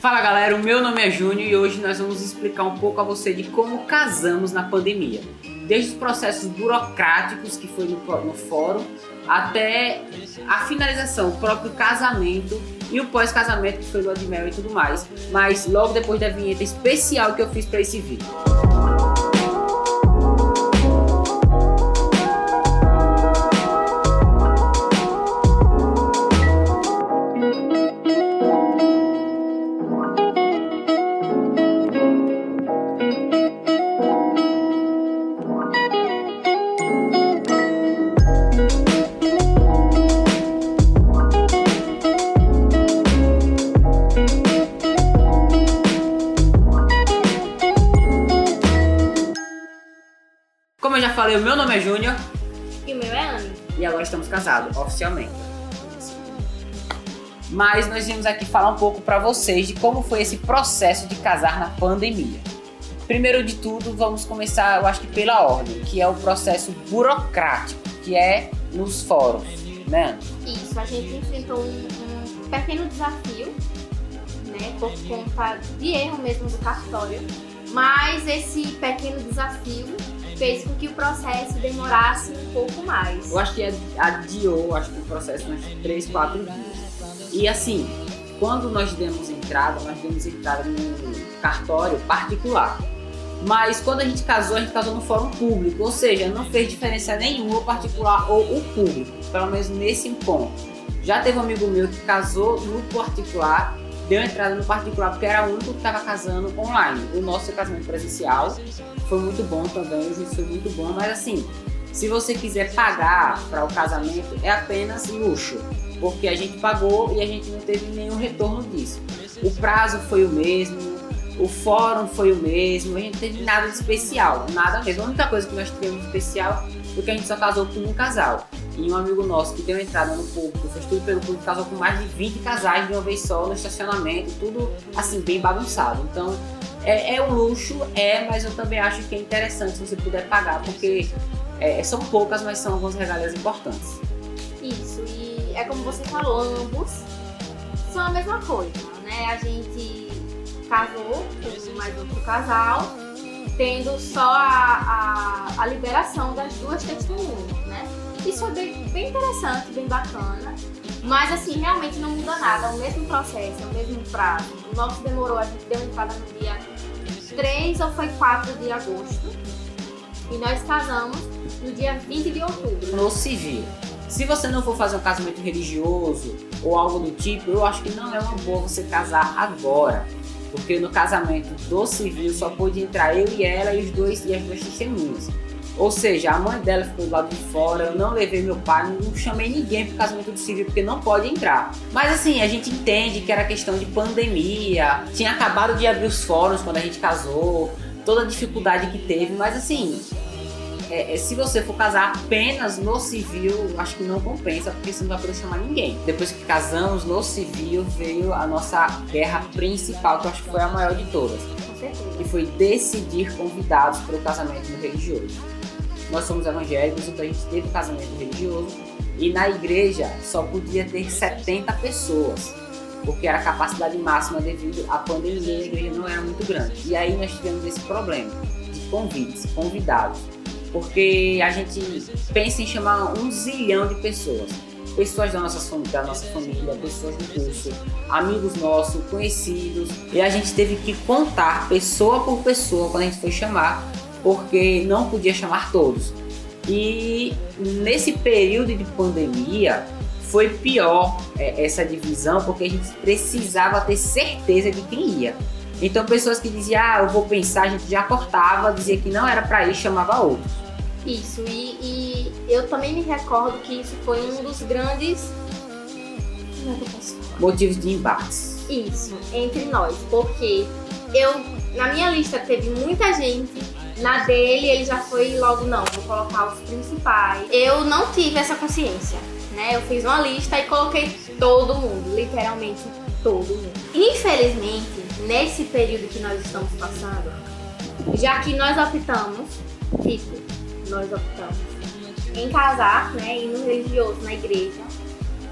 Fala galera, o meu nome é Júnior e hoje nós vamos explicar um pouco a você de como casamos na pandemia. Desde os processos burocráticos que foi no, no fórum até a finalização, o próprio casamento e o pós-casamento que foi do de mel e tudo mais. Mas logo depois da vinheta especial que eu fiz para esse vídeo. Júnior. E o meu é Anne. E agora estamos casados, oficialmente. Mas nós viemos aqui falar um pouco para vocês de como foi esse processo de casar na pandemia. Primeiro de tudo, vamos começar, eu acho que pela ordem, que é o processo burocrático, que é nos fóruns, né? Isso, a gente enfrentou um, um pequeno desafio, né, por conta de erro mesmo do cartório, mas esse pequeno desafio fez com que o processo demorasse um pouco mais. Eu acho que adiou, acho que o processo uns 3, 4 dias. E assim, quando nós demos entrada, nós demos entrada no cartório particular. Mas quando a gente casou, a gente casou no fórum público, ou seja, não fez diferença nenhuma o particular ou o público, pelo menos nesse ponto. Já teve um amigo meu que casou no particular deu entrada no particular porque era o único que estava casando online. O nosso casamento presencial foi muito bom também, o juiz foi muito bom, mas assim, se você quiser pagar para o casamento, é apenas luxo, porque a gente pagou e a gente não teve nenhum retorno disso. O prazo foi o mesmo, o fórum foi o mesmo, a gente não teve nada de especial, nada mesmo. A única coisa que nós tivemos de especial foi que a gente só casou com um casal. E um amigo nosso que deu entrada no público, fez tudo pelo público, casou com mais de 20 casais de uma vez só no estacionamento, tudo assim, bem bagunçado. Então, é, é um luxo, é, mas eu também acho que é interessante se você puder pagar, porque é, são poucas, mas são algumas regalias importantes. Isso, e é como você falou, ambos são a mesma coisa, né? A gente casou com mais outro casal, tendo só a, a, a liberação das duas testemunhas, né? Isso é bem, bem interessante, bem bacana. Mas assim, realmente não muda nada, é o mesmo processo, é o mesmo prazo. O nosso demorou, a gente deu entrada no dia 3 ou foi 4 de agosto. E nós casamos no dia 20 de outubro. No civil. Se você não for fazer um casamento religioso ou algo do tipo, eu acho que não é uma boa você casar agora. Porque no casamento do civil só pôde entrar eu e ela e os dois e as duas testemunhas. Ou seja, a mãe dela ficou do lado de fora, eu não levei meu pai, não chamei ninguém pro casamento do civil porque não pode entrar. Mas assim, a gente entende que era questão de pandemia, tinha acabado de abrir os fóruns quando a gente casou, toda a dificuldade que teve, mas assim, é, é, se você for casar apenas no civil, acho que não compensa, porque você não vai poder chamar ninguém. Depois que casamos no civil, veio a nossa guerra principal, que eu acho que foi a maior de todas. Que foi decidir convidados para o casamento no religioso nós somos evangélicos, então a gente teve casamento religioso e na igreja só podia ter 70 pessoas, porque era a capacidade máxima devido à pandemia, a igreja não era muito grande. E aí nós tivemos esse problema de convites, convidados, porque a gente pensa em chamar um zilhão de pessoas. Pessoas da nossa, da nossa família, pessoas do curso, amigos nossos, conhecidos. E a gente teve que contar pessoa por pessoa quando a gente foi chamar porque não podia chamar todos. E nesse período de pandemia foi pior é, essa divisão, porque a gente precisava ter certeza de quem ia. Então pessoas que diziam, ah, eu vou pensar, a gente já cortava, dizia que não era para ir, chamava outros. Isso, e, e, eu também me recordo que isso foi um dos grandes motivos de embates. Isso, entre nós, porque eu, na minha lista teve muita gente na dele, ele já foi logo, não, vou colocar os principais. Eu não tive essa consciência, né? Eu fiz uma lista e coloquei todo mundo, literalmente todo mundo. Infelizmente, nesse período que nós estamos passando, já que nós optamos, tipo, nós optamos em casar, né, e no religioso, na igreja,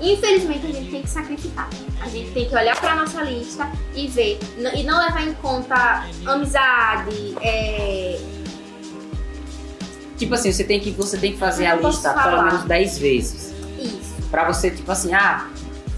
Infelizmente a gente tem que sacrificar. A gente tem que olhar para nossa lista e ver e não levar em conta amizade, é... Tipo assim, você tem que você tem que fazer a lista pelo menos 10 vezes. Isso. Para você tipo assim, ah,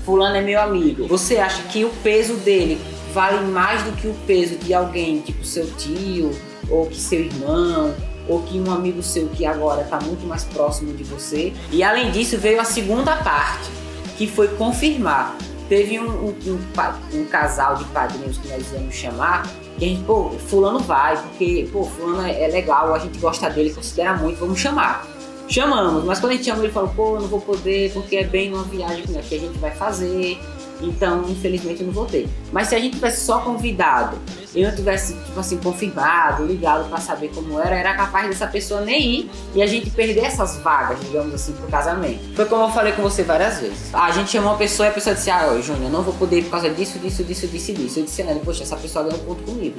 fulano é meu amigo. Você acha que o peso dele vale mais do que o peso de alguém, tipo seu tio ou que seu irmão ou que um amigo seu que agora está muito mais próximo de você. E além disso veio a segunda parte, que foi confirmar. Teve um, um, um, um casal de padrinhos que nós íamos chamar, que a gente, pô, fulano vai, porque, pô, fulano é, é legal, a gente gosta dele, considera muito, vamos chamar. Chamamos, mas quando a gente chamou ele falou, pô, não vou poder, porque é bem uma viagem que a gente vai fazer, então infelizmente eu não voltei. Mas se a gente tivesse só convidado e não tivesse, tipo assim, confirmado, ligado para saber como era, era capaz dessa pessoa nem ir e a gente perder essas vagas, digamos assim, pro casamento. Foi como eu falei com você várias vezes. A gente chamou uma pessoa e a pessoa disse, ah, Júnior, eu não vou poder ir por causa disso, disso, disso, disso, disso. Eu disse, Ana, poxa, essa pessoa ganhou ponto comigo.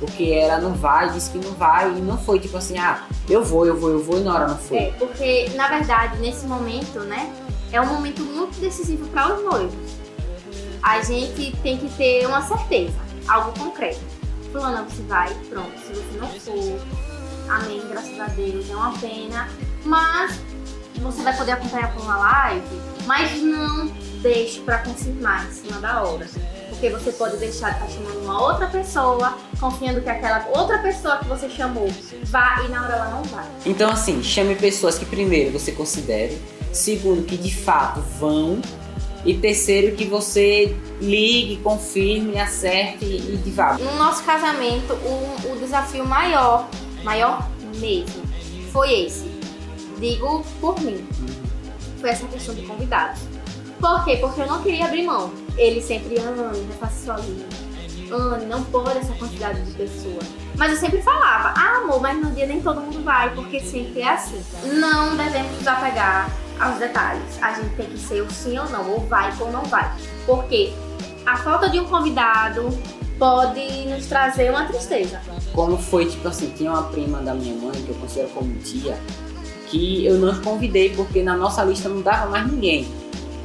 Porque ela não vai, disse que não vai, e não foi tipo assim, ah, eu vou, eu vou, eu vou, e na hora não foi. É, porque, na verdade, nesse momento, né, é um momento muito decisivo para os noivos. A gente tem que ter uma certeza algo concreto. Fulana, você vai, pronto. Se você não for, amém, graças a Deus, é uma pena. Mas você vai poder acompanhar por uma live, mas não deixe para confirmar em cima da hora. Porque você pode deixar de estar tá chamando uma outra pessoa, confiando que aquela outra pessoa que você chamou vá e na hora ela não vai. Então, assim, chame pessoas que primeiro você considere, segundo, que de fato vão e terceiro, que você ligue, confirme, acerte e vá. No nosso casamento, o, o desafio maior, maior mesmo, foi esse. Digo por mim. Foi essa questão de convidados. Por quê? Porque eu não queria abrir mão. Ele sempre, Anne, não faça sozinho. Anne, não pode essa quantidade de pessoas. Mas eu sempre falava, ah, amor, mas no dia nem todo mundo vai, porque sempre é assim. Não devemos nos apegar aos detalhes. A gente tem que ser o sim ou não, ou vai ou não vai. Porque a falta de um convidado pode nos trazer uma tristeza. Como foi, tipo assim, tinha uma prima da minha mãe, que eu considero como tia, que eu não convidei porque na nossa lista não dava mais ninguém.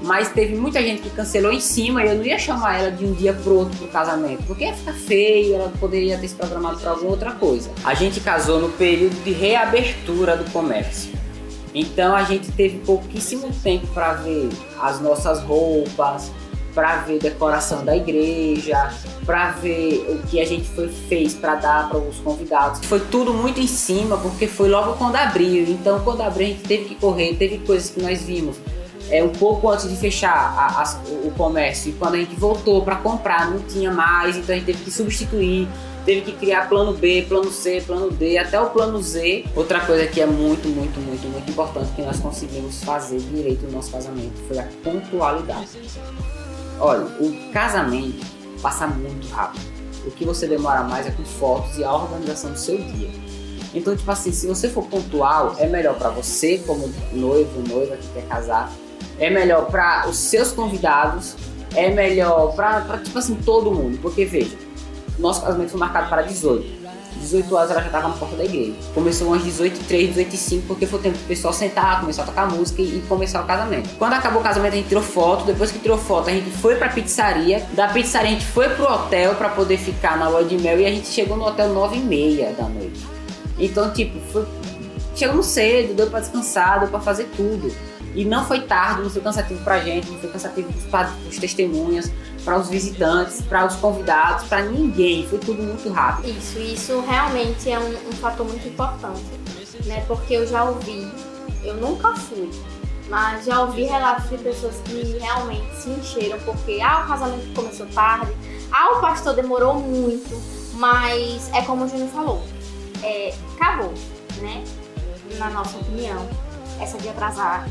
Mas teve muita gente que cancelou em cima e eu não ia chamar ela de um dia pro outro pro casamento, porque ia ficar feio, ela poderia ter se programado para alguma outra coisa. A gente casou no período de reabertura do comércio. Então a gente teve pouquíssimo tempo para ver as nossas roupas, para ver decoração da igreja, para ver o que a gente foi, fez para dar para os convidados. Foi tudo muito em cima, porque foi logo quando abriu. Então, quando abriu, a gente teve que correr. Teve coisas que nós vimos é, um pouco antes de fechar a, a, o comércio. E quando a gente voltou para comprar, não tinha mais, então a gente teve que substituir teve que criar plano B, plano C, plano D, até o plano Z. Outra coisa que é muito, muito, muito, muito importante que nós conseguimos fazer direito no nosso casamento foi a pontualidade. Olha, o casamento passa muito rápido. O que você demora mais é com fotos e a organização do seu dia. Então, tipo assim, se você for pontual, é melhor para você como noivo, noiva que quer casar, é melhor para os seus convidados, é melhor para tipo assim todo mundo, porque veja, nosso casamento foi marcado para 18. 18 horas ela já estava na porta da igreja. Começou às 18 3 18 5 porque foi o tempo do pessoal sentar, começar a tocar música e, e começar o casamento. Quando acabou o casamento, a gente tirou foto. Depois que tirou foto, a gente foi pra pizzaria. Da pizzaria, a gente foi pro hotel para poder ficar na lua de mel e a gente chegou no hotel 9 e meia da noite. Então, tipo, foi... chegamos cedo, deu pra descansar, deu pra fazer tudo. E não foi tarde, não foi cansativo pra gente, não foi cansativo para os testemunhas para os visitantes, para os convidados, para ninguém. Foi tudo muito rápido. Isso, isso realmente é um, um, fator muito importante, né? Porque eu já ouvi, eu nunca fui, mas já ouvi relatos de pessoas que realmente se encheram porque ah, o casamento começou tarde, ah, o pastor demorou muito, mas é como o Júnior falou, é, acabou, né? Na nossa opinião, essa de atrasar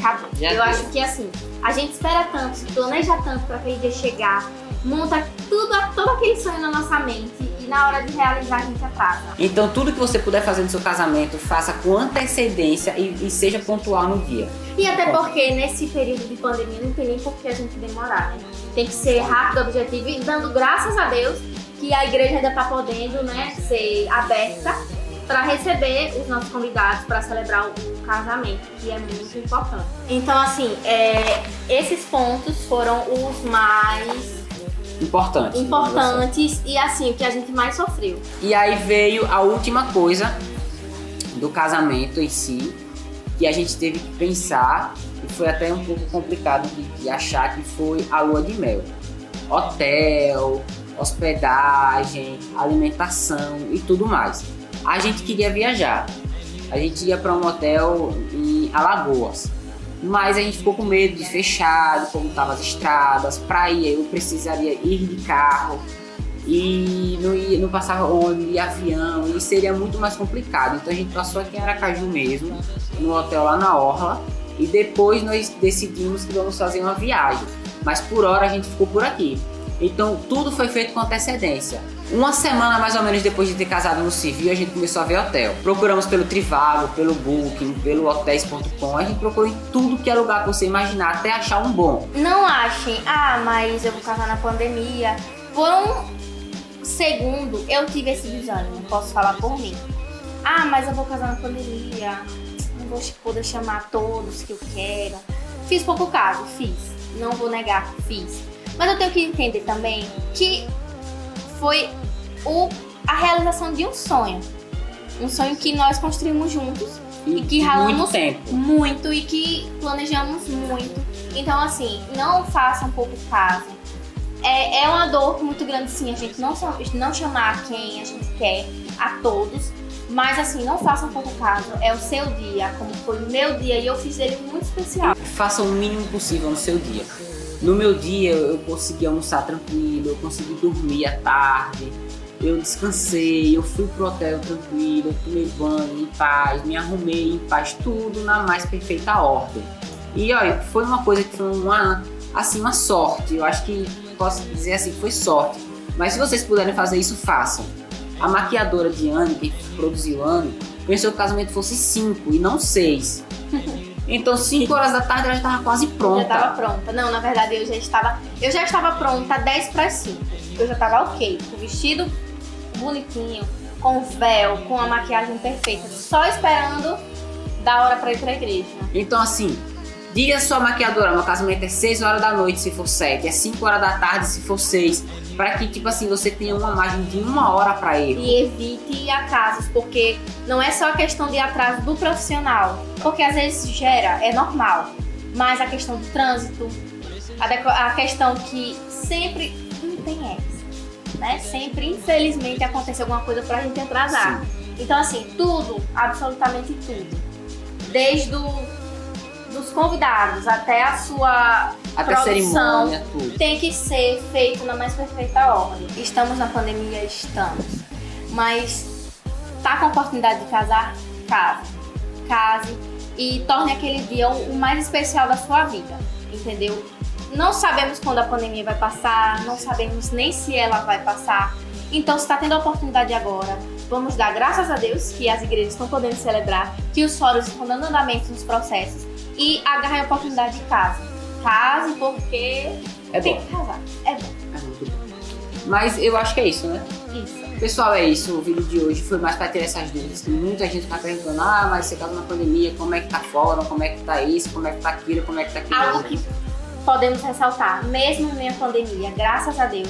acabou. Já eu acho que assim, a gente espera tanto, se planeja tanto para aquele dia chegar, monta tudo, todo aquele sonho na nossa mente e na hora de realizar a gente atrasa. Então tudo que você puder fazer no seu casamento, faça com antecedência e, e seja pontual no dia. E até porque nesse período de pandemia não tem nem por que a gente demorar, né? Tem que ser rápido, objetivo e dando graças a Deus que a igreja ainda está podendo, né, ser aberta para receber os nossos convidados para celebrar o casamento, que é muito importante. Então, assim, é, esses pontos foram os mais Importantes. importantes e assim o que a gente mais sofreu. E aí veio a última coisa do casamento em si, que a gente teve que pensar, e foi até um pouco complicado de, de achar que foi a lua de mel. Hotel, hospedagem, alimentação e tudo mais. A gente queria viajar. A gente ia para um hotel em Alagoas. Mas a gente ficou com medo de fechar, de como estavam as estradas, para ir eu precisaria ir de carro e não, ia, não passava ônibus, ia avião, e seria muito mais complicado. Então a gente passou aqui em Aracaju mesmo, no hotel lá na Orla, e depois nós decidimos que vamos fazer uma viagem. Mas por hora a gente ficou por aqui. Então tudo foi feito com antecedência. Uma semana mais ou menos depois de ter casado no civil, a gente começou a ver hotel. Procuramos pelo Trivago, pelo Booking, pelo hotéis.com. A gente procurou em tudo que é lugar que você imaginar até achar um bom. Não achem, ah, mas eu vou casar na pandemia. Por um segundo eu tive esse desânimo, posso falar por mim. Ah, mas eu vou casar na pandemia. Não vou poder chamar todos que eu quero. Fiz pouco caso, fiz. Não vou negar, fiz. Mas eu tenho que entender também que foi o, a realização de um sonho. Um sonho que nós construímos juntos e, que ralamos muito muito e que planejamos muito. Então, assim, não façam pouco caso. É, é uma dor muito grande, sim, a gente não, não chamar quem a gente quer, a todos. Mas, assim, não façam pouco caso. É o seu dia, como foi o meu dia, e eu fiz ele muito especial. Faça o mínimo possível no seu dia. No meu dia eu consegui almoçar tranquilo, eu consegui dormir à tarde, eu descansei, eu fui pro hotel tranquilo, eu tomei banho em paz, me arrumei em paz, tudo na mais perfeita ordem. E olha, foi uma coisa que foi uma, assim, uma sorte. Eu acho que posso dizer assim, foi sorte. Mas se vocês puderem fazer isso, façam. A maquiadora de Anne, que produziu Anne, pensou que o casamento fosse 5 e não 6. Então, 5 horas da tarde ela já estava quase Eu pronta. já estava pronta. Não, na verdade eu já estava. Eu já estava pronta 10 para 5. Eu já estava ok. Com o vestido bonitinho, com véu, com a maquiagem perfeita. Só esperando da hora para ir pra igreja. Então, assim, diga à sua maquiadora: meu casamento é 6 horas da noite se for 7, é 5 horas da tarde se for 6. Para que, tipo assim, você tenha uma margem de uma hora para erro. E evite atrasos, porque não é só a questão de atraso do profissional. Porque às vezes gera, é normal. Mas a questão do trânsito, a, a questão que sempre não tem essa. Né? Sempre, infelizmente, acontece alguma coisa pra gente atrasar. Então, assim, tudo, absolutamente tudo. Desde o, dos convidados até a sua Até produção, cerimônia, tudo. tem que ser feito na mais perfeita ordem. Estamos na pandemia, estamos. Mas tá com a oportunidade de casar? Case. Case e torne aquele dia o mais especial da sua vida, entendeu? Não sabemos quando a pandemia vai passar, não sabemos nem se ela vai passar. Então, se está tendo a oportunidade agora, vamos dar graças a Deus que as igrejas estão podendo celebrar, que os fóruns estão dando andamento nos processos e agarre a oportunidade de casa. Case porque É tem bom. que casar. É bom. É muito bom. Mas eu acho que é isso, né? Isso. Pessoal, é isso. O vídeo de hoje foi mais para tirar essas dúvidas. Tem muita gente que tá perguntando: ah, mas você casa na pandemia, como é que tá fora, como é que tá isso, como é que tá aquilo, como é que tá aquilo. Algo que podemos ressaltar, mesmo em meio à pandemia, graças a Deus,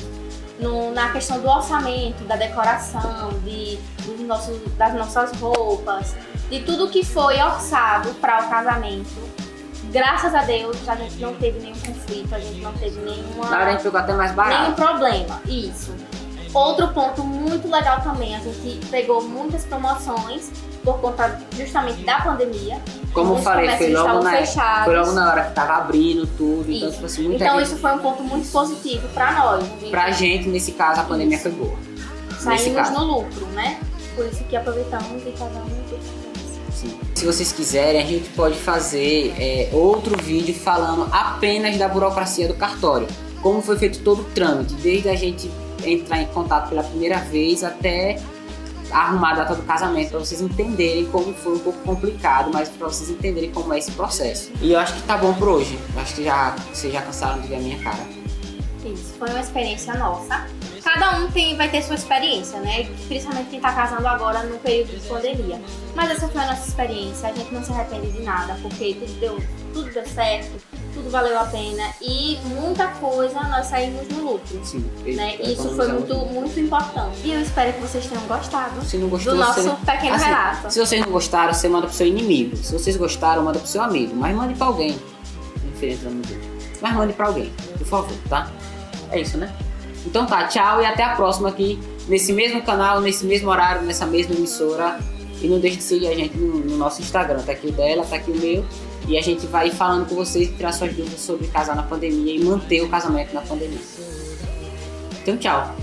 no- na questão do orçamento, da decoração, de, dos nossos, das nossas roupas, de tudo que foi orçado para o casamento, graças a Deus a gente não teve nenhum conflito, a gente não teve nenhuma. A gente pegou até mais Nenhum barato. problema, isso. Outro ponto muito legal também, a gente pegou muitas promoções por conta justamente da pandemia. Como eu falei, foi logo, na, fechados. foi logo na hora que tava abrindo tudo. Então, Isso. tipo assim, muita Então gente. isso foi um ponto muito positivo para nós. gente. Pra gente, nesse caso, a pandemia foi boa. Saímos no lucro, né? Por isso que aproveitamos e e casamos. Sim. Se vocês quiserem, a gente pode fazer é, outro vídeo falando apenas da burocracia do cartório. Como foi feito todo o trâmite, desde a gente entrar em contato pela primeira vez até arrumar a data do casamento, para vocês entenderem como foi um pouco complicado, mas para vocês entenderem como é esse processo. E eu acho que tá bom por hoje. Acho que já, vocês já cansaram de ver a minha cara. Isso, foi uma experiência nossa. Cada um tem, vai ter sua experiência, né? Principalmente quem tá casando agora no período de pandemia. Mas essa foi a nossa experiência, a gente não se arrepende de nada, porque tudo deu, tudo deu certo, tudo valeu a pena e muita coisa nós saímos no lucro. Sim, Né? Isso foi muito, muito importante. E eu espero que vocês tenham gostado Se não gostou, do nosso você... pequeno Assim, relato. Se vocês não gostaram, você manda pro seu inimigo. Se vocês gostaram, manda pro seu amigo. Mas mande pra alguém. Mas mande pra alguém, por favor, tá? É isso, né? Então tá, tchau e até a próxima aqui nesse mesmo canal, nesse mesmo horário, nessa mesma emissora. E não deixe de seguir a gente no, no nosso Instagram. Tá aqui o dela, tá aqui o meu. E a gente vai falando com vocês e tirar suas dúvidas sobre casar na pandemia e manter o casamento na pandemia. Então tchau.